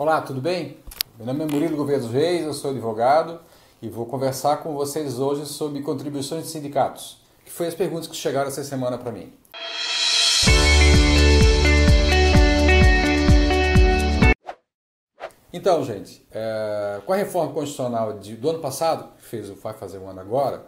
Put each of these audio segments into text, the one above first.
Olá, tudo bem? Meu nome é Murilo Gouveia dos Reis, eu sou advogado e vou conversar com vocês hoje sobre contribuições de sindicatos, que foi as perguntas que chegaram essa semana para mim. Então, gente, é, com a reforma constitucional de, do ano passado, que fez, vai fazer um ano agora,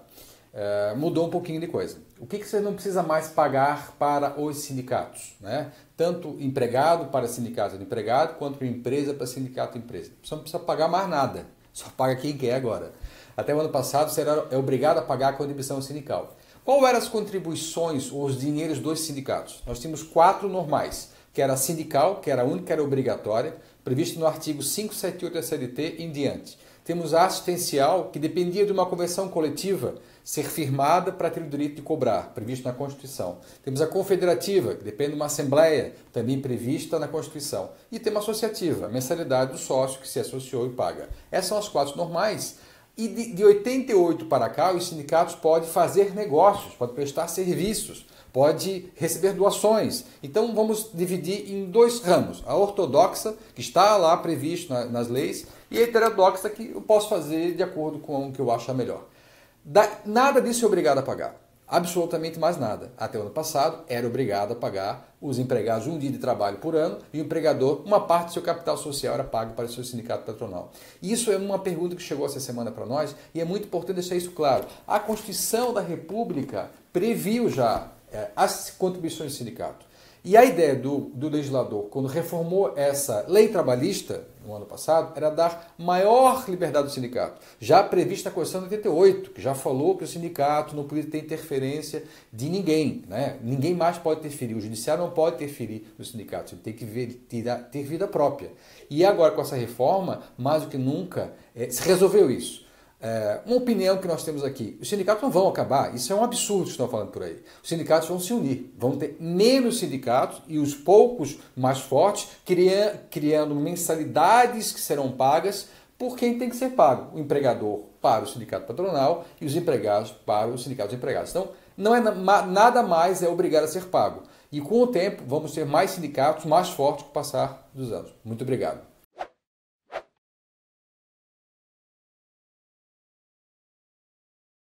é, mudou um pouquinho de coisa. O que, que você não precisa mais pagar para os sindicatos? Né? Tanto empregado para sindicato de empregado, quanto empresa para sindicato de empresa. Você não precisa pagar mais nada, só paga quem quer agora. Até o ano passado você era, é obrigado a pagar a contribuição sindical. Qual eram as contribuições ou os dinheiros dos sindicatos? Nós tínhamos quatro normais, que era a sindical, que era a única, que era obrigatória, previsto no artigo 578 da CLT em diante. Temos a assistencial, que dependia de uma convenção coletiva ser firmada para ter o direito de cobrar, previsto na Constituição. Temos a confederativa, que depende de uma assembleia, também prevista na Constituição. E temos a associativa, a mensalidade do sócio que se associou e paga. Essas são as quatro normais. E de, de 88 para cá, os sindicatos podem fazer negócios, podem prestar serviços, pode receber doações. Então vamos dividir em dois ramos: a ortodoxa, que está lá previsto nas leis, e a heterodoxa, que eu posso fazer de acordo com o que eu acho melhor. nada disso é obrigado a pagar. Absolutamente mais nada. Até o ano passado, era obrigado a pagar os empregados um dia de trabalho por ano e o empregador, uma parte do seu capital social era pago para o seu sindicato patronal. Isso é uma pergunta que chegou essa semana para nós e é muito importante deixar isso claro. A Constituição da República previu já é, as contribuições do sindicato. E a ideia do, do legislador, quando reformou essa lei trabalhista no ano passado, era dar maior liberdade ao sindicato, já prevista na Constituição de 88, que já falou que o sindicato não podia ter interferência de ninguém, né? ninguém mais pode interferir, o judiciário não pode interferir no sindicato, ele tem que ver, ter, vida própria. E agora, com essa reforma, mais do que nunca, é, se resolveu isso. É, uma opinião que nós temos aqui: os sindicatos não vão acabar, isso é um absurdo que estão falando por aí. Os sindicatos vão se unir, vão ter menos sindicatos e os poucos mais fortes criando mensalidades que serão pagas por quem tem que ser pago: o empregador para o sindicato patronal e os empregados para os sindicatos empregados. Então, não é nada mais é obrigado a ser pago. E com o tempo, vamos ter mais sindicatos mais fortes o passar dos anos. Muito obrigado.